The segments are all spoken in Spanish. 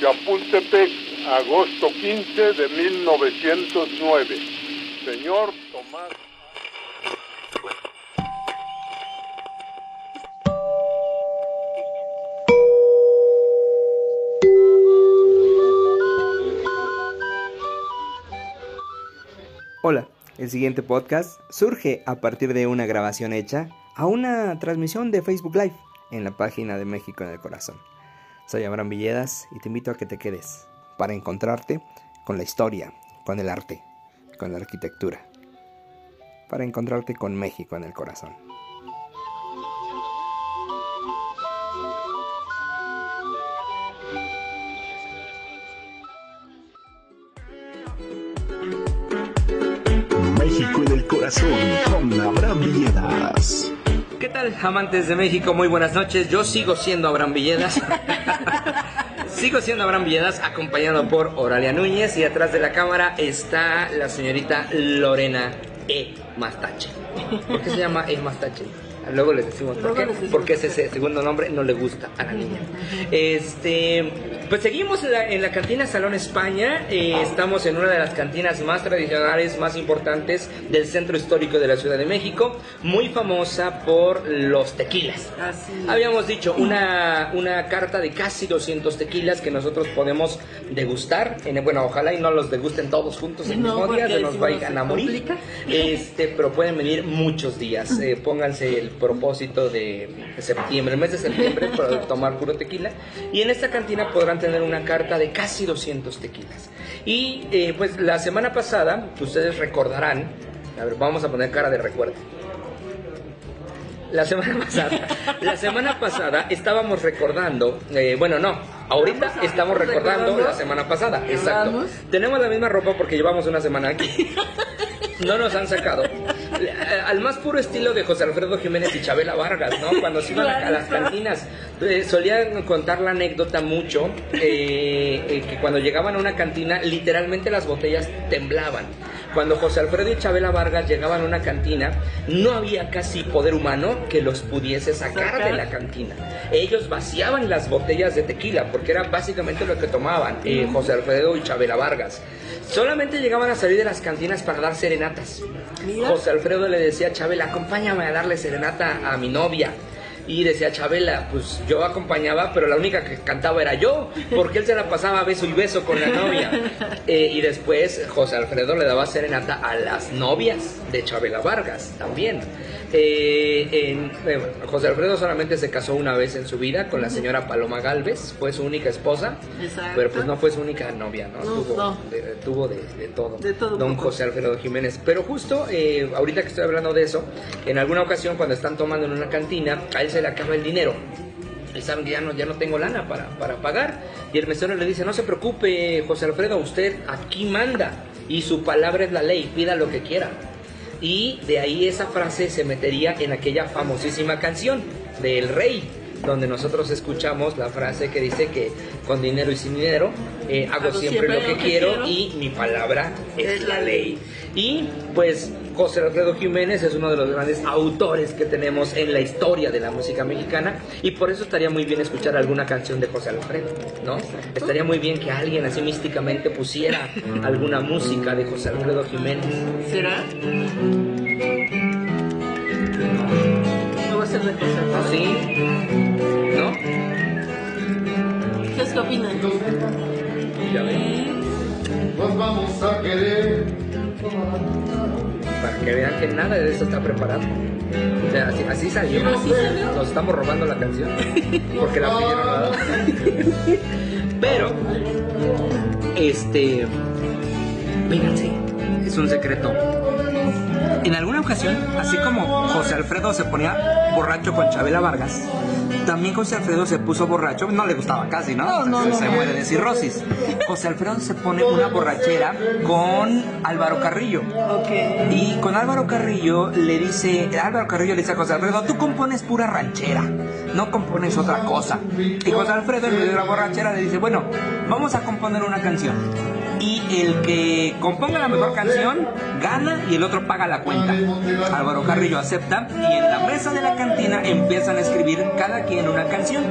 Chapultepec, agosto 15 de 1909. Señor Tomás. Hola, el siguiente podcast surge a partir de una grabación hecha a una transmisión de Facebook Live en la página de México en el Corazón. Soy Abraham Villedas y te invito a que te quedes para encontrarte con la historia, con el arte, con la arquitectura, para encontrarte con México en el corazón. México en el corazón con Abraham Villedas. ¿Qué tal, amantes de México? Muy buenas noches. Yo sigo siendo Abraham Villedas. sigo siendo Abraham Villedas, acompañado por Oralia Núñez. Y atrás de la cámara está la señorita Lorena E. Mastache. ¿Por qué se llama E. Mastache? Luego les decimos por qué. Porque ese segundo nombre no le gusta a la niña. Este, pues seguimos en la, en la cantina Salón España. Eh, estamos en una de las cantinas más tradicionales, más importantes del centro histórico de la Ciudad de México. Muy famosa por los tequilas. Habíamos dicho una, una carta de casi 200 tequilas que nosotros podemos degustar. En, bueno, ojalá y no los degusten todos juntos el mismo día, se nos vayan a morir. Este, pero pueden venir muchos días. Eh, pónganse el propósito de septiembre, el mes de septiembre, para tomar puro tequila. Y en esta cantina podrán tener una carta de casi 200 tequilas. Y eh, pues la semana pasada, ustedes recordarán, a ver, vamos a poner cara de recuerdo. La semana pasada, la semana pasada estábamos recordando, eh, bueno, no, ahorita estamos recordando la semana pasada, exacto. Tenemos la misma ropa porque llevamos una semana aquí. No nos han sacado. Al más puro estilo de José Alfredo Jiménez y Chabela Vargas, ¿no? Cuando se iban a, las cantinas, eh, solían contar la anécdota mucho, eh, eh, que cuando llegaban a una cantina, literalmente las botellas temblaban. Cuando José Alfredo y Chabela Vargas llegaban a una cantina, no había casi poder humano que los pudiese sacar de la cantina. Ellos vaciaban las botellas de tequila, porque era básicamente lo que tomaban José Alfredo y Chabela Vargas. Solamente llegaban a salir de las cantinas para dar serenatas. José Alfredo le decía a Chabela, acompáñame a darle serenata a mi novia. Y decía Chabela, pues yo acompañaba, pero la única que cantaba era yo, porque él se la pasaba beso y beso con la novia. Eh, y después José Alfredo le daba serenata a las novias de Chabela Vargas también. Eh, eh, José Alfredo solamente se casó una vez en su vida con la señora Paloma Galvez, fue su única esposa, pero pues no fue su única novia, ¿no? tuvo, De, todo, don José Alfredo Jiménez. Pero justo eh, ahorita que estoy hablando de eso, en alguna ocasión cuando están tomando en una cantina, a él se le acaba el dinero. Y saben que ya no, ya no tengo lana para, para pagar. Y el mesero le dice, no se preocupe, José Alfredo, usted aquí manda. Y su palabra es la ley, pida lo que quiera y de ahí esa frase se metería en aquella famosísima canción del rey donde nosotros escuchamos la frase que dice que con dinero y sin dinero eh, hago, siempre, lo que, quiero, y mi palabra es la ley. Y pues José Alfredo Jiménez es uno de los grandes autores que tenemos en la historia de la música mexicana y por eso estaría muy bien escuchar alguna canción de José Alfredo, ¿no? Estaría muy bien que alguien así místicamente pusiera alguna música de José Alfredo Jiménez. ¿Será? ¿No va a ser de José Alfredo? ¿Sí? ¿No? ¿Qué es que opinan? Ya ven. Nos vamos a querer para que vean que nada de eso está preparado. O sea, así, salió. Nos estamos robando la canción. Porque la pidieron Pero, este. Fíjense, es un secreto. En alguna ocasión, así como José Alfredo se ponía borracho con Chabela Vargas, también José Alfredo se puso borracho, no le gustaba casi, ¿no? se, muere de cirrosis. José Alfredo se pone una borrachera con Álvaro Carrillo. Y con Álvaro Carrillo le dice, Álvaro Carrillo le dice a José Alfredo, tú compones pura ranchera, no compones otra cosa. Y José Alfredo en medio de la borrachera le dice, bueno, vamos a componer una canción y el que componga la mejor canción gana y el otro paga la cuenta. Álvaro Carrillo acepta y en la mesa de la cantina empiezan a escribir cada quien una canción.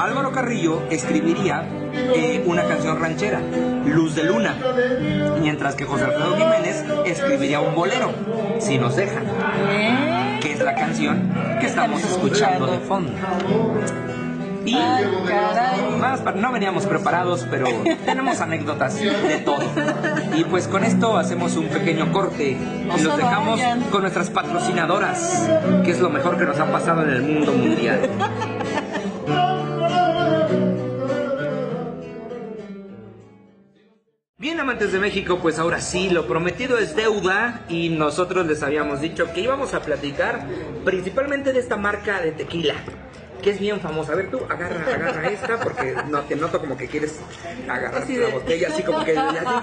Álvaro Carrillo escribiría eh, una canción ranchera, Luz de Luna, mientras que José Alfredo Jiménez escribiría un bolero, Si nos dejan, que es la canción que estamos escuchando de fondo. Y más, no veníamos preparados, pero tenemos anécdotas de todo. Y pues con esto hacemos un pequeño corte. Y los dejamos con nuestras patrocinadoras, que es lo mejor que nos ha pasado en el mundo mundial. Bien, amantes de México, pues ahora sí, lo prometido es deuda y nosotros les habíamos dicho que íbamos a platicar principalmente de esta marca de tequila que es bien famosa. A ver, tú agarra, agarra esta porque no te noto como que quieres agarrar la botella, así como que,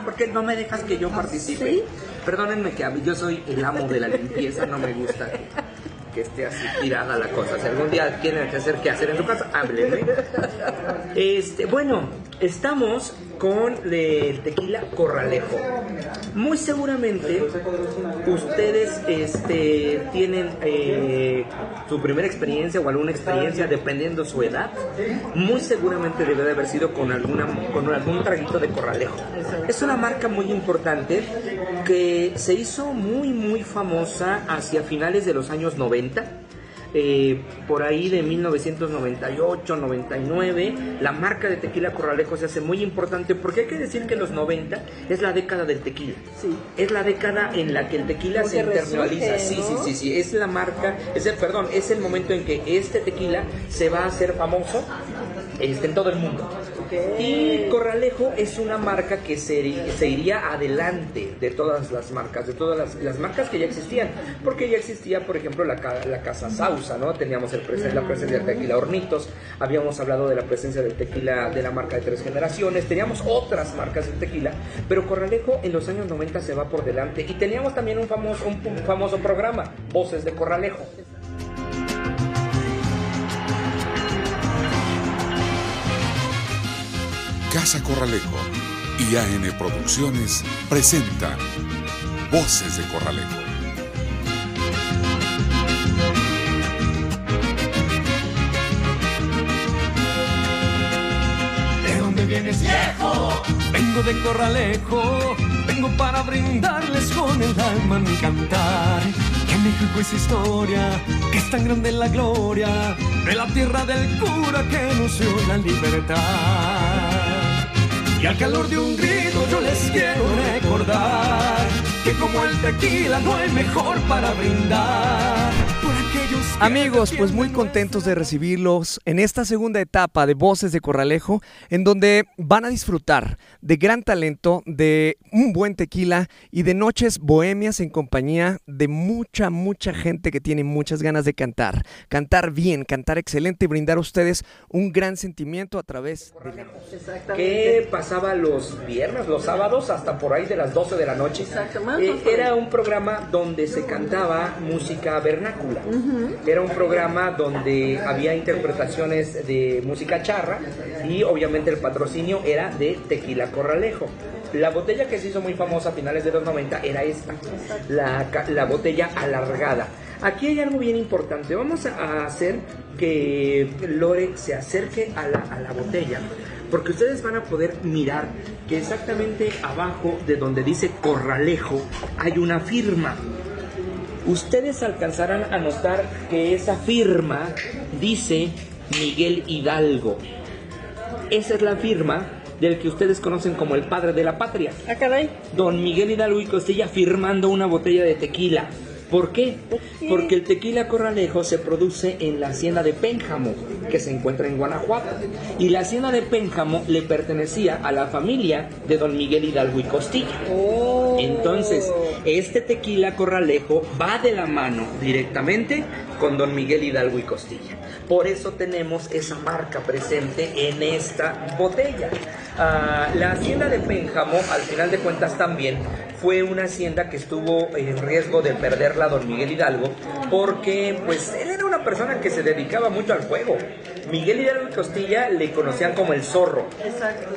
¿por qué no me dejas que yo participe? Perdónenme que yo soy el amo de la limpieza, no me gusta que, esté así tirada la cosa. Si algún día tienen que hacer qué hacer en su casa, háblenme. Este, bueno, estamos con el tequila Corralejo. Muy seguramente ustedes este, tienen eh, su primera experiencia o alguna experiencia, dependiendo su edad, muy seguramente debe de haber sido con, alguna, con algún traguito de Corralejo. Es una marca muy importante que se hizo muy, muy famosa hacia finales de los años 90 eh, por ahí de 1998, 99, la marca de tequila Corralejo se hace muy importante porque hay que decir que los 90 es la década del tequila. Sí. Es la década en la que el tequila se internaliza. Sí, sí, sí, sí. Es la marca, es el, perdón, es el momento en que este tequila se va a hacer famoso este, en todo el mundo. Y Corralejo es una marca que se, iría adelante de todas las marcas, de todas las, marcas que ya existían, porque ya existía, por ejemplo, la, la Casa Sausa, ¿no? Teníamos el la presencia del tequila Hornitos, habíamos hablado de la presencia del tequila de la marca de tres generaciones, teníamos otras marcas de tequila, pero Corralejo en los años 90 se va por delante y teníamos también un famoso, un famoso programa, Voces de Corralejo. Casa Corralejo y AN Producciones presenta Voces de Corralejo. ¿De dónde vienes viejo? Vengo de Corralejo, vengo para brindarles con el alma mi cantar. Que México es historia, que es tan grande la gloria de la tierra del cura que nos dio la libertad. Y al calor de un grito yo les quiero recordar que como el tequila no hay mejor para brindar. Amigos, pues muy contentos de recibirlos en esta segunda etapa de Voces de Corralejo, en donde van a disfrutar de gran talento, de un buen tequila y de noches bohemias en compañía de mucha, mucha gente que tiene muchas ganas de cantar. Cantar bien, cantar excelente y brindar a ustedes un gran sentimiento a través de la ¿Qué pasaba los viernes, los sábados, hasta por ahí de las 12 de la noche? Exactamente. Eh, era un programa donde se cantaba música vernácula. Era un programa donde había interpretaciones de música charra y obviamente el patrocinio era de Tequila Corralejo. La botella que se hizo muy famosa a finales de los 90 era esta, la, botella alargada. Aquí hay algo bien importante. Vamos a hacer que Lore se acerque a la, a la botella porque ustedes van a poder mirar que exactamente abajo de donde dice Corralejo hay una firma ustedes alcanzarán a notar que esa firma dice Miguel Hidalgo. Esa es la firma del que ustedes conocen como el padre de la patria. Ah, caray. Don Miguel Hidalgo y Costilla firmando una botella de tequila. ¿Por qué? Porque el tequila corralejo se produce en la hacienda de Pénjamo, que se encuentra en Guanajuato. Y la hacienda de Pénjamo le pertenecía a la familia de don Miguel Hidalgo y Costilla. Oh. Entonces, este tequila corralejo va de la mano directamente con don Miguel Hidalgo y Costilla. Por eso tenemos esa marca presente en esta botella. Ah, la hacienda de Pénjamo, al final de cuentas también, fue una hacienda que estuvo en riesgo de perderla don Miguel Hidalgo, porque pues él era una persona que se dedicaba mucho al juego. Miguel Hidalgo y Costilla le conocían como el zorro.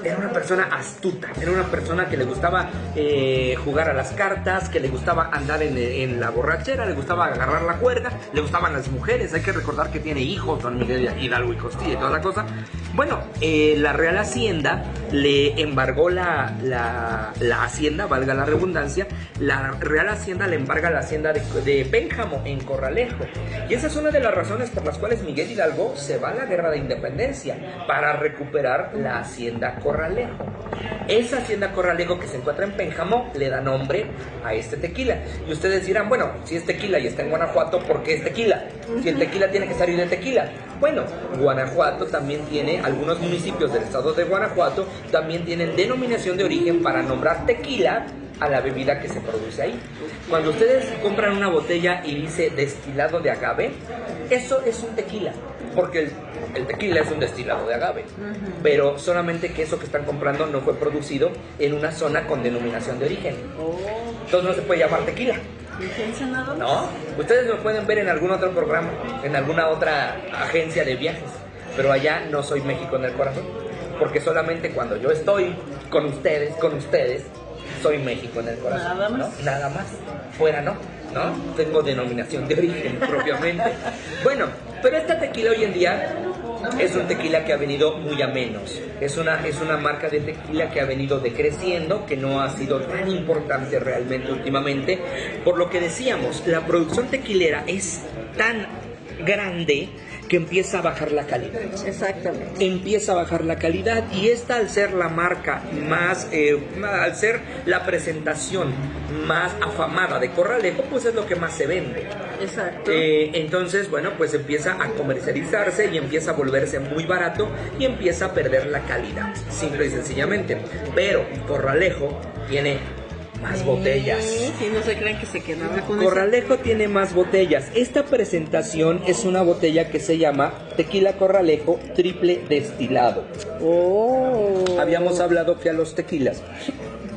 Era una persona astuta, era una persona que le gustaba eh, jugar a las cartas, que le gustaba andar en, en, la borrachera, le gustaba agarrar la cuerda, le gustaban las mujeres. Hay que recordar que tiene hijos, don Miguel Hidalgo y Costilla y toda la cosa. Bueno, eh, la Real Hacienda le embargó la, la, la Hacienda, valga la redundancia, la Real Hacienda le embarga la Hacienda de, de Pénjamo en Corralejo. Y esa es una de las razones por las cuales Miguel Hidalgo se va a la guerra de independencia para recuperar la Hacienda Corralejo. Esa Hacienda Corralejo que se encuentra en Pénjamo le da nombre a este tequila. Y ustedes dirán, bueno, si es tequila y está en Guanajuato, ¿por qué es tequila? Si el tequila tiene que salir de tequila. Bueno, Guanajuato también tiene, algunos municipios del estado de Guanajuato también tienen denominación de origen para nombrar tequila a la bebida que se produce ahí. Cuando ustedes compran una botella y dice destilado de agave, eso es un tequila, porque el, el tequila es un destilado de agave, pero solamente que eso que están comprando no fue producido en una zona con denominación de origen. Entonces no se puede llamar tequila. Fíjense nada más. No, ustedes lo pueden ver en algún otro programa, en alguna otra agencia de viajes, pero allá no soy México en el corazón, porque solamente cuando yo estoy con ustedes, con ustedes, soy México en el corazón. Nada más. ¿no? Nada más. Fuera no, ¿no? Tengo denominación de origen propiamente. Bueno, pero esta tequila hoy en día es un tequila que ha venido muy a menos. Es una, es una marca de tequila que ha venido decreciendo, que no ha sido tan importante realmente últimamente. Por lo que decíamos, la producción tequilera es tan grande que empieza a bajar la calidad Exactamente. empieza a bajar la calidad y esta al ser la marca más, eh, al ser la presentación más afamada de Corralejo, pues es lo que más se vende. Exacto. Eh, entonces, bueno, pues empieza a comercializarse y empieza a volverse muy barato y empieza a perder la calidad, simple y sencillamente. Pero Corralejo tiene más botellas. Sí, sí, no se crean que se quedaba con Corralejo tiene más botellas. Esta presentación es una botella que se llama Tequila Corralejo Triple Destilado. Oh. Habíamos hablado que a los tequilas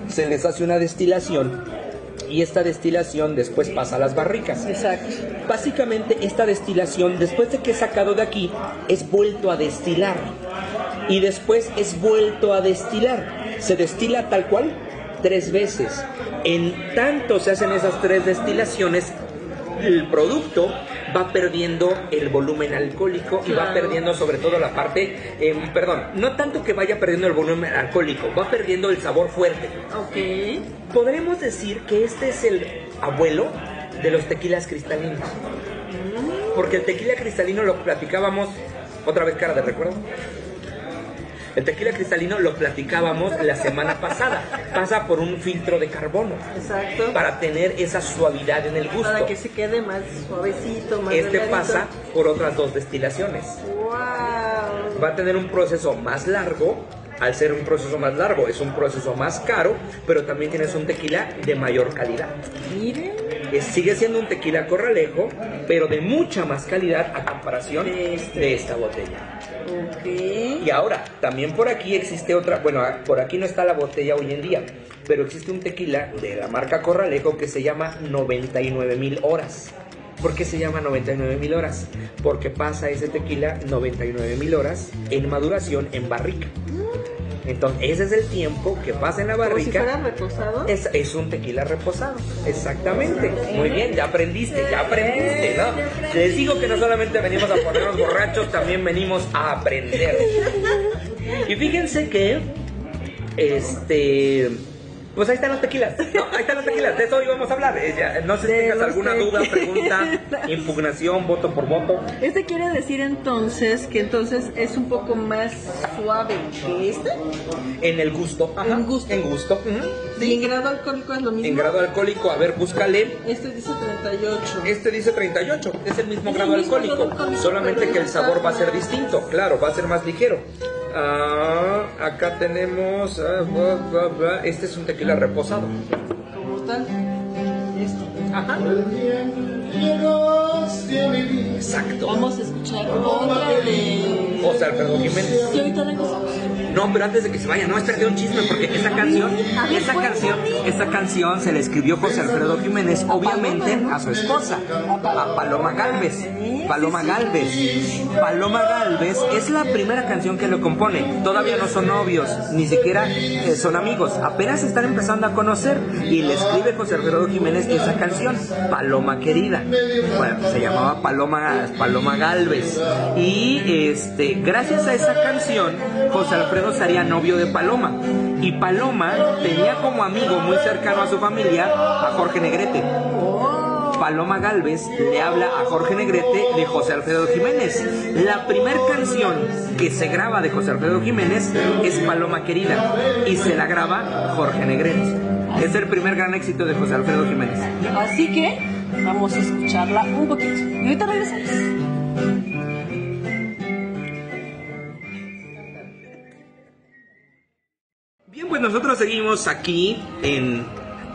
se les hace una destilación y esta destilación después pasa a las barricas. Exacto. Básicamente esta destilación, después de que es sacado de aquí, es vuelto a destilar. Y después es vuelto a destilar. Se destila tal cual tres veces. En tanto se hacen esas tres destilaciones, el producto va perdiendo el volumen alcohólico y va perdiendo sobre todo la parte, eh, perdón, no tanto que vaya perdiendo el volumen alcohólico, va perdiendo el sabor fuerte. Ok. Podremos decir que este es el abuelo de los tequilas cristalinos. Porque el tequila cristalino lo platicábamos, otra vez cara de recuerdo. El tequila cristalino lo platicábamos la semana pasada. Pasa por un filtro de carbono Exacto. para tener esa suavidad en el gusto. Para que se quede más suavecito, más Este delgadito. pasa por otras dos destilaciones. Wow. Va a tener un proceso más largo. Al ser un proceso más largo, es un proceso más caro, pero también tienes un tequila de mayor calidad. Miren. Sigue siendo un tequila corralejo, pero de mucha más calidad a comparación De este. de esta botella. Y ahora, también por aquí existe otra, bueno, ah, por aquí no está la botella hoy en día, pero existe un tequila de la marca Corralejo que se llama 99 mil horas. ¿Por qué se llama 99 mil horas? Porque pasa ese tequila 99 mil horas en maduración en barrica. Entonces, ese es el tiempo que pasa en la Como si barrica. fuera reposado. Es, es un tequila reposado, exactamente. Muy bien, ya aprendiste, ya aprendiste, ¿no? Les digo que no solamente venimos a ponernos borrachos, también venimos a aprender. Y fíjense que, este, pues ahí están los tequilas, ¿no? Ahí están los tequilas, de eso íbamos a hablar. Eh, ya, No sé si tengas alguna duda, tequilas. pregunta, impugnación, voto por voto. Este quiere decir entonces que entonces es un poco más suave que este. En el gusto, ajá, En gusto. En gusto, ujú, Y en grado alcohólico es lo mismo. En grado alcohólico, a ver, búscale. Este dice 38. Este dice 38, es el mismo Es el grado mismo alcohólico, alcohólico, solamente que el sabor va a ser distinto, claro, va a ser más ligero. Ah, acá tenemos, ah, bla, bla, bla. este es un tequila reposado. Como tal. Esto. Ajá. Exacto. Vamos a escuchar otra de. José Alfredo Jiménez. Y ahorita vengo. No, pero antes de que se vaya, no, espérate un chisme, porque esa canción, esa canción, esa canción se le escribió José Alfredo Jiménez, obviamente a su esposa, a Paloma Galvez. Paloma Galvez. Paloma Galvez es la primera canción que lo compone. Todavía no son novios, ni siquiera eh, son amigos. Apenas se están empezando a conocer y le escribe José Alfredo Jiménez esa canción, Paloma Querida. Bueno, se llamaba Paloma, Paloma Galvez. Y este, gracias a esa canción, José Alfredo sería novio de Paloma. Y Paloma tenía como amigo muy cercano a su familia a Jorge Negrete. Paloma Galvez le habla a Jorge Negrete de José Alfredo Jiménez. La primera canción que se graba de José Alfredo Jiménez es Paloma Querida y se la graba Jorge Negrete. Es el primer gran éxito de José Alfredo Jiménez. Así que vamos a escucharla un poquito. Y ahorita regresamos. Nosotros seguimos aquí en,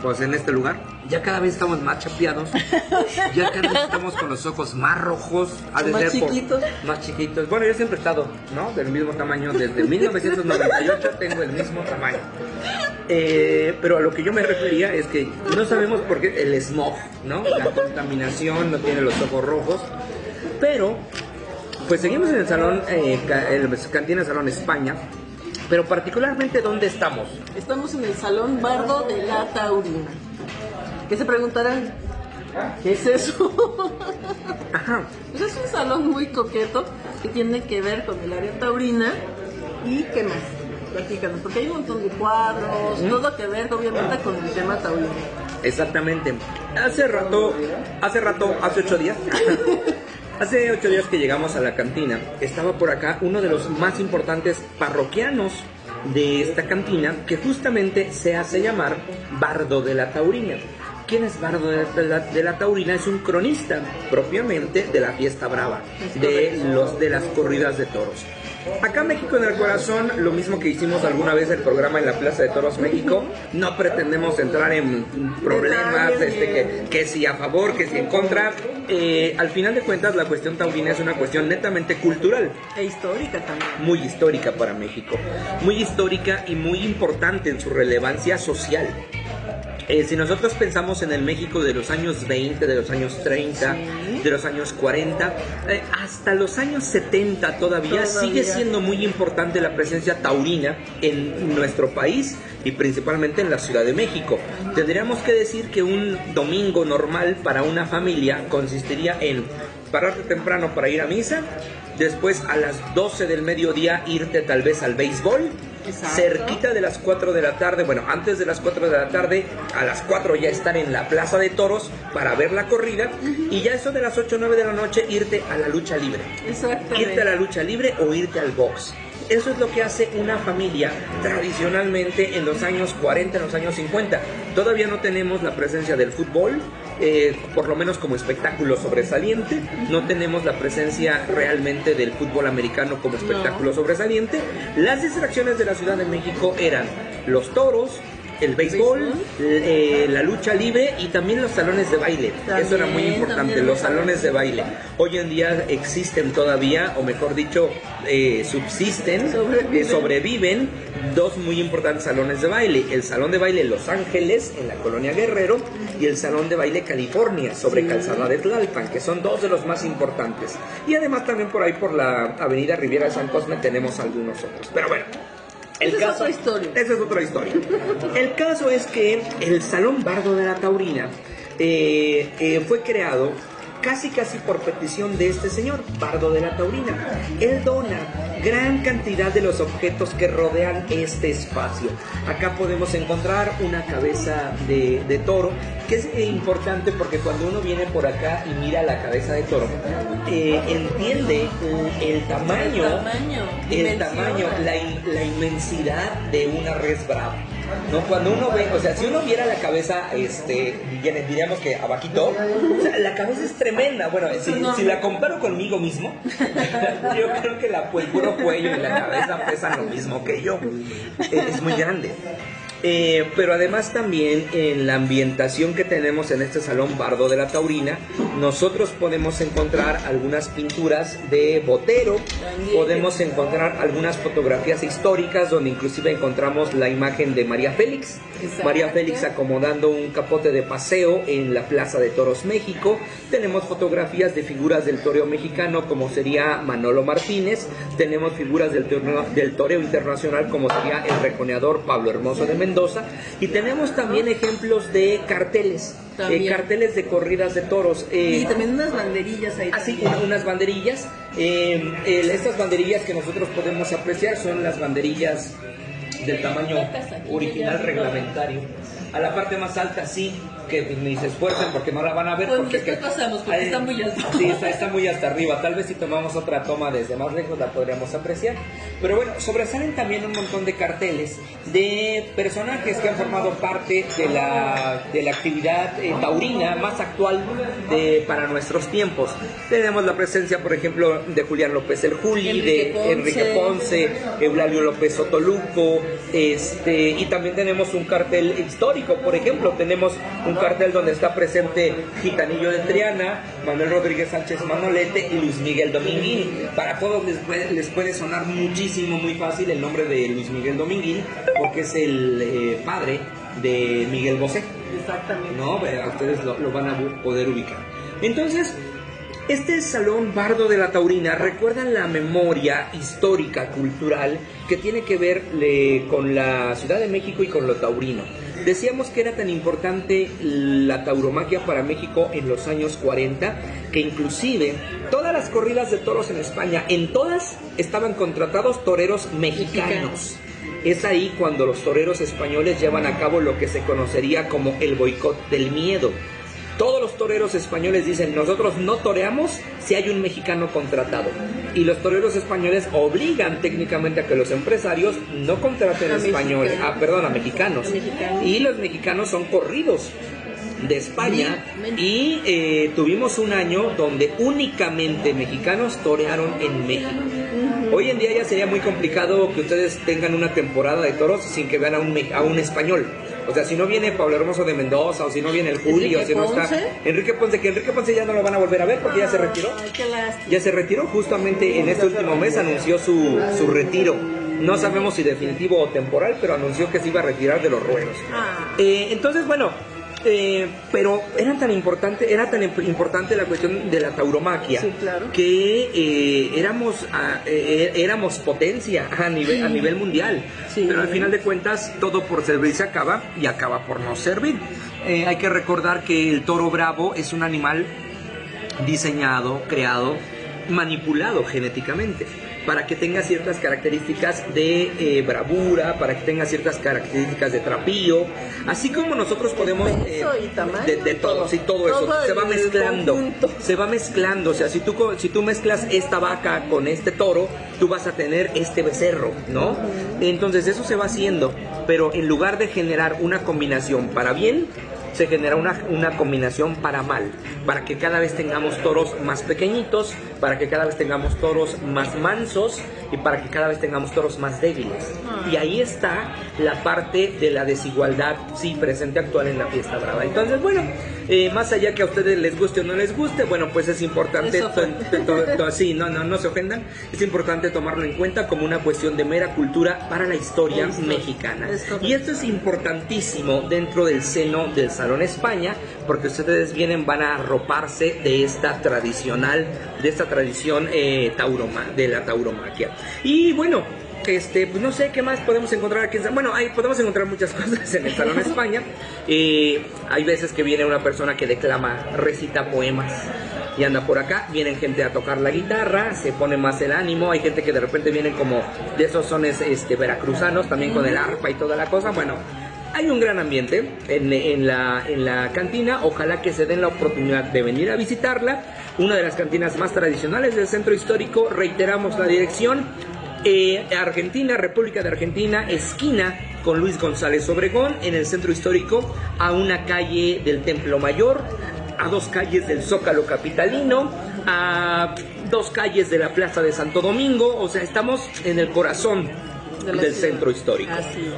pues en este lugar. Ya cada vez estamos más chapeados. Ya cada vez estamos con los ojos más rojos. Más ser por- chiquitos. más chiquitos. Bueno, yo siempre he estado, ¿no? Del mismo tamaño. Desde 1998 tengo el mismo tamaño. Eh, pero a lo que yo me refería es que no sabemos por qué el smog, ¿no? La contaminación no tiene los ojos rojos. Pero, pues seguimos en el salón, eh, ca- el Cantina Salón España. Pero particularmente, ¿dónde estamos? Estamos en el Salón Bardo de la Taurina. ¿Qué se preguntarán? ¿Qué es eso? Ajá. Pues es un salón muy coqueto que tiene que ver con el área taurina y qué más. Platícanos, porque hay un montón de cuadros, todo que ver obviamente con el tema taurino. Exactamente. Hace rato, hace rato, hace ocho días, hace ocho días que llegamos a la cantina, estaba por acá uno de los más importantes parroquianos de esta cantina, que justamente se hace llamar Bardo de la Taurina. ¿Quién es Bardo de la, de la Taurina? Es un cronista propiamente de la fiesta brava, de, los, de las corridas de toros. Acá México en el corazón, lo mismo que hicimos alguna vez el programa en la Plaza de Toros México, no pretendemos entrar en problemas, este, que, que si a favor, que si en contra. Eh, al final de cuentas, la cuestión taurina es una cuestión netamente cultural E histórica también. muy histórica para México, muy histórica y muy importante en su relevancia social. Eh, si nosotros pensamos en el México de los años 20, de los años 30, de los años 40, eh, hasta los años 70 todavía, Todavía. sigue siendo muy importante la presencia taurina en nuestro país y principalmente en la Ciudad de México. Tendríamos que decir que un domingo normal para una familia consistiría en pararte temprano para ir a misa, después a las 12 del mediodía irte tal vez al béisbol, Exacto. cerquita de las 4 de la tarde, bueno, antes de las 4 de la tarde, a las 4 ya estar en la Plaza de Toros para ver la corrida y ya eso de las 8 o 9 de la noche irte a la lucha libre. Exactamente. Irte a la lucha libre o irte al box. Eso es lo que hace una familia tradicionalmente en los años 40, en los años 50. Todavía no tenemos la presencia del fútbol, eh, por lo menos como espectáculo sobresaliente. No tenemos la presencia realmente del fútbol americano como espectáculo sobresaliente. Las distracciones de la Ciudad de México eran los toros, el béisbol, eh, la lucha libre y también los salones de baile. Eso era muy importante, los salones de baile. Hoy en día existen todavía, o mejor dicho, eh, subsisten, Sobreviven. eh, sobreviven dos muy importantes salones de baile. El salón de baile Los Ángeles, en la colonia Guerrero, y el salón de baile California, sobre Calzada de Tlalpan, que son dos de los más importantes. Y además también por ahí, por la avenida Riviera de San Cosme, tenemos algunos otros. Pero bueno. El Esa es caso, otra historia. Esa es otra historia. El caso es que el Salón Bardo de la Taurina eh, eh, fue creado casi casi por petición de este señor, Bardo de la Taurina. Él dona gran cantidad de los objetos que rodean este espacio. Acá podemos encontrar una cabeza de, de toro, que es importante porque cuando uno viene por acá y mira la cabeza de toro, eh, entiende el, tamaño, El tamaño, el tamaño, la, in- la inmensidad de una res brava. ¿No? Cuando uno ve, o sea, si uno viera la cabeza, este, diríamos que abajito, o sea, la cabeza es tremenda. Bueno, si, si la comparo conmigo mismo, yo creo que la, el puro cuello y la cabeza pesan lo mismo que yo. Es muy grande. Eh, pero además también en la ambientación que tenemos en este salón Bardo de la Taurina, nosotros podemos encontrar algunas pinturas de Botero, podemos encontrar algunas fotografías históricas donde inclusive encontramos la imagen de María Félix, María Félix acomodando un capote de paseo en la Plaza de Toros México, tenemos fotografías de figuras del toreo mexicano como sería Manolo Martínez, tenemos figuras del torneo, del toreo internacional como sería el reconeador Pablo Hermoso de Mendoza y tenemos también ejemplos de carteles. eh, carteles de corridas de toros. eh, Y también unas banderillas ahí. Así, una- unas banderillas. eh, estas banderillas que nosotros podemos apreciar son las banderillas del tamaño original reglamentario. A la parte más alta sí, que ni se esfuercen porque no la van a ver. Pues porque después pasamos, porque está muy alto. Sí, está, está muy hasta arriba. Tal vez si tomamos otra toma desde más lejos la podríamos apreciar. Pero bueno, sobresalen también un montón de carteles de personajes que han formado parte de la, de la actividad eh, taurina más actual de, para nuestros tiempos. Tenemos la presencia, por ejemplo, de Julián López el Juli, Enrique de Ponce. Enrique Ponce, Eulalio López Sotoluco, este, y también tenemos un cartel histórico, por ejemplo, tenemos un cartel donde está presente Gitanillo de Triana, Manuel Rodríguez Sánchez Manolete y Luis Miguel Dominguín. Para todos les puede, les puede sonar muchísimo, muy fácil el nombre de Luis Miguel Dominguín, porque es el eh, padre de Miguel Bosé. Exactamente. ¿no? Pero Ustedes lo, lo van a poder ubicar. Entonces, este salón bardo de la Taurina recuerda la memoria histórica, cultural, que tiene que ver le- con la Ciudad de México y con lo taurino. Decíamos que era tan importante la tauromaquia para México en los años 40 que inclusive todas las corridas de toros en España, en todas estaban contratados toreros mexicanos. Es ahí cuando los toreros españoles llevan a cabo lo que se conocería como el boicot del miedo. Todos los toreros españoles dicen, nosotros no toreamos si hay un mexicano contratado. Y los toreros españoles obligan técnicamente a que los empresarios no contraten A españoles, mexicanos. ah, perdón, a mexicanos. Y los mexicanos son corridos de España y eh, tuvimos un año donde únicamente mexicanos torearon en México. Hoy en día ya sería muy complicado que ustedes tengan una temporada de toros sin que vean a un, a un español. O sea, si no viene Pablo Hermoso de Mendoza o si no viene el Julio, Enrique si no está. Enrique Ponce, que Enrique Ponce ya no lo van a volver a ver porque ya se retiró. Ya se retiró justamente en este último mes, anunció su, su retiro. No sabemos si definitivo o temporal, pero anunció que se iba a retirar de los ruedos. Ah. Eh, entonces, bueno, eh, pero era tan importante, era tan imp- importante la cuestión de la tauromaquia Sí, claro. que eh, éramos a- eh, éramos potencia a nivel a nivel mundial. Sí. Pero al final de cuentas todo por servir se acaba y acaba por no servir. Eh, hay que recordar que el toro bravo es un animal diseñado, creado, manipulado genéticamente para que tenga ciertas características de eh, bravura, para que tenga ciertas características de trapío, así como nosotros podemos peso y tamaño de, todo, todo. sí, todo eso se va mezclando, conjunto. se va mezclando, o sea, si tú si tú mezclas esta vaca con este toro, tú vas a tener este becerro, ¿no? Entonces eso se va haciendo, pero en lugar de generar una combinación para bien, se genera una, una combinación para mal, para que cada vez tengamos toros más pequeñitos, para que cada vez tengamos toros más mansos y para que cada vez tengamos toros más débiles. Y ahí está la parte de la desigualdad, sí, presente actual en la fiesta brava. Entonces, bueno, eh, más allá que a ustedes les guste o no les guste, bueno, pues es importante, sí, no, no, no se ofendan, es importante tomarlo en cuenta como una cuestión de mera cultura para la historia mexicana. Y esto es importantísimo dentro del seno del Salón España, porque ustedes vienen, van a arroparse de esta tradicional, de esta tradición eh, tauroma, de la tauromaquia. Y bueno, este, pues no sé qué más podemos encontrar aquí. Bueno, ahí podemos encontrar muchas cosas en el Salón España. Eh, hay veces que viene una persona que declama, recita poemas y anda por acá. Vienen gente a tocar la guitarra, se pone más el ánimo. Hay gente que de repente vienen como de esos sones este, veracruzanos, también con el arpa y toda la cosa. Bueno, hay un gran ambiente en, la cantina. Ojalá que se den la oportunidad de venir a visitarla. Una de las cantinas más tradicionales del centro histórico. Reiteramos la dirección. Eh, Argentina, República de Argentina, esquina con Luis González Obregón, en el centro histórico, a una calle del Templo Mayor, a dos calles del Zócalo Capitalino, a dos calles de la Plaza de Santo Domingo, o sea, estamos en el corazón De del ciudad. centro histórico.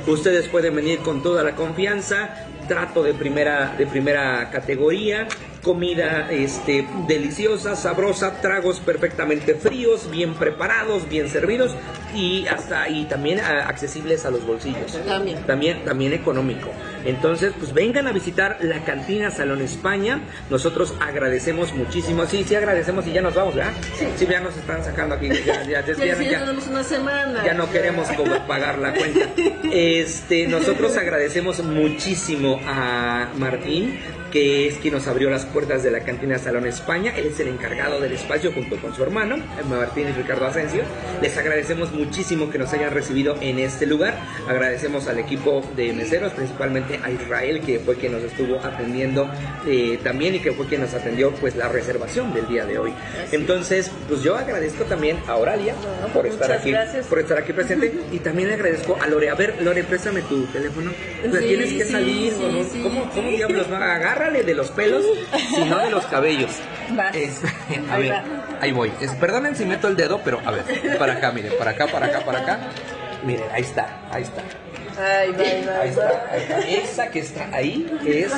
Ustedes pueden venir con toda la confianza, trato de primera, de primera categoría, comida este, deliciosa, sabrosa, tragos perfectamente fríos, bien preparados, bien servidos y hasta y también ah, accesibles a los bolsillos. También. También, también económico. Entonces, pues vengan a visitar la cantina Salón España. Nosotros agradecemos muchísimo. Sí, sí agradecemos y ya nos vamos, ¿verdad? Sí. ya nos están sacando aquí. Ya, ya, ya, Ya, ya- sí, ya ya- tenemos una semana. ya no queremos como pagar la cuenta. Este, nosotros agradecemos muchísimo a Martín, que es quien nos abrió las puertas de la cantina Salón España. Él es el encargado del espacio junto con su hermano, Martín y Ricardo Asensio. Les agradecemos muchísimo que nos hayan recibido en este lugar. Agradecemos al equipo de meseros, principalmente a Israel, que fue quien nos estuvo atendiendo eh, también y que fue quien nos atendió pues la reservación del día de hoy. Entonces, pues yo agradezco también a Oralia por estar aquí, gracias. por estar aquí presente y también agradezco a Lore. A ver, Lore, préstame tu teléfono. Pues Sí, tienes que salir, sí, sí. ¿cómo, ¿cómo diablos va? Agárrale de los pelos, si no de los cabellos. Vas. Es- a ver, ahí voy. Es- perdonen si meto el dedo, pero a ver, para acá, miren, para acá, para acá, para acá. Miren, ahí está, ahí está. Ay, va, ahí está, ahí está. Esa que está ahí es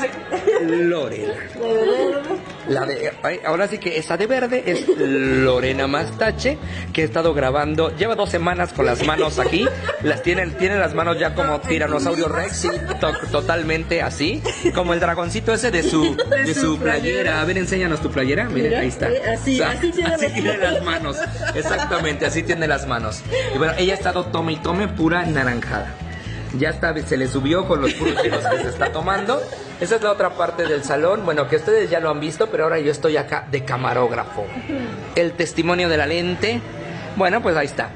Lorena. La de, ahora sí que esa de verde es Lorena Mastache, que ha estado grabando, lleva dos semanas con las manos aquí, las tiene, tiene las manos ya como tiranosaurio Rex, to- totalmente así, como el dragoncito ese de su, de su playera. A ver, enséñanos tu playera, miren, ahí está. eh, así, O sea, así tiene las tiene manos. las manos, exactamente, así tiene las manos. Y bueno, ella ha estado tome y tome pura naranjada. Ya está, se le subió con los puros que se está tomando. Esa es la otra parte del salón. Bueno, que ustedes ya lo han visto, pero ahora yo estoy acá de camarógrafo. El testimonio de la lente. Bueno, pues ahí está.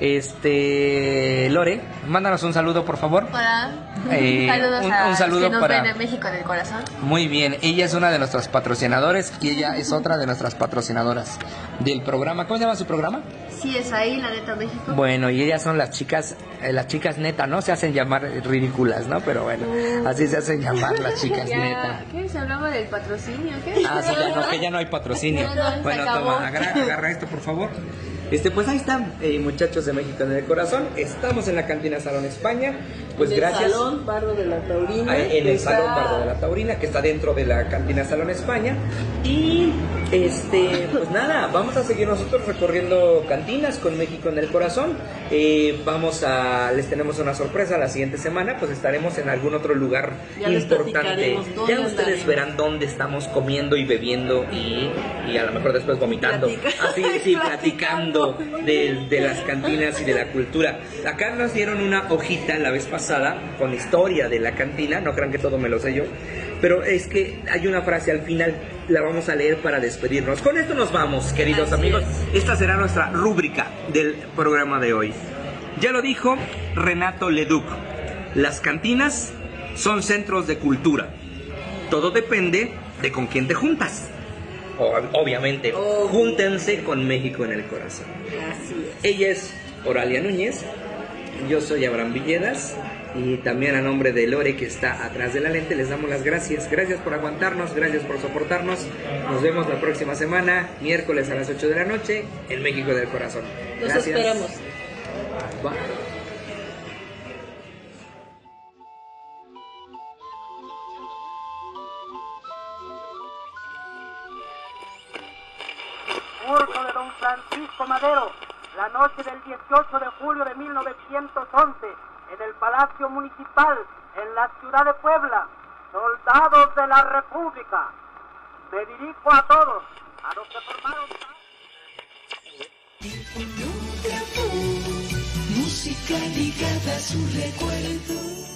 Este. Lore, mándanos un saludo, por favor. Hola. Eh, Saludos un- a un saludo los que nos para- ven en México en el corazón. Muy bien, ella es una de nuestros patrocinadores y ella es otra de nuestras patrocinadoras del programa. ¿Cómo se llama su programa? Sí, es ahí, la neta México. Bueno, y ellas son las chicas, eh, las chicas neta, ¿no? Se hacen llamar ridículas, ¿no? Pero bueno, así se hacen llamar las chicas neta. Ya, ¿Qué? ¿Se hablaba del patrocinio? ¿Qué? Ah, sí, ya no, que ya no hay patrocinio. Bueno, toma, agarra, agarra esto, por favor. Este, pues ahí están, eh, muchachos de México en el corazón. Estamos en la cantina Salón España. Pues en el gracias. Salón Barro de la Taurina. Ah, en el está- Salón Bardo de la Taurina, que está dentro de la cantina Salón España. Y este, pues nada, vamos a seguir nosotros recorriendo cantinas con México en el corazón. Eh, vamos a, les tenemos una sorpresa la siguiente semana, pues estaremos en algún otro lugar Ya importante. Ya ustedes verán dónde estamos comiendo y bebiendo y, y a lo mejor después vomitando. Platica- Así, sí, platicando de, de las cantinas y de la cultura. Acá nos dieron una hojita la vez pasada con historia de la cantina, no crean que todo me lo sé yo, pero es que hay una frase al final, la vamos a leer para despedirnos. Con esto nos vamos, queridos Así amigos. es. Esta será nuestra rúbrica del programa de hoy. Ya lo dijo Renato Leduc, las cantinas son centros de cultura. Todo depende de con quién te juntas. Obviamente, Oh. júntense con México en el corazón. Así es. Ella es Oralia Núñez, yo soy Abraham Villedas y también a nombre de Lore que está atrás de la lente les damos las gracias. Gracias por aguantarnos, gracias por soportarnos. Nos vemos la próxima semana, miércoles a las 8 de la noche, en México del Corazón. Los Gracias. esperamos. Bye. La noche del 18 de julio de 1911, en el Palacio Municipal, en la ciudad de Puebla. Soldados de la República, me dirijo a todos, a los que formaron... Música ligada a su recuerdo.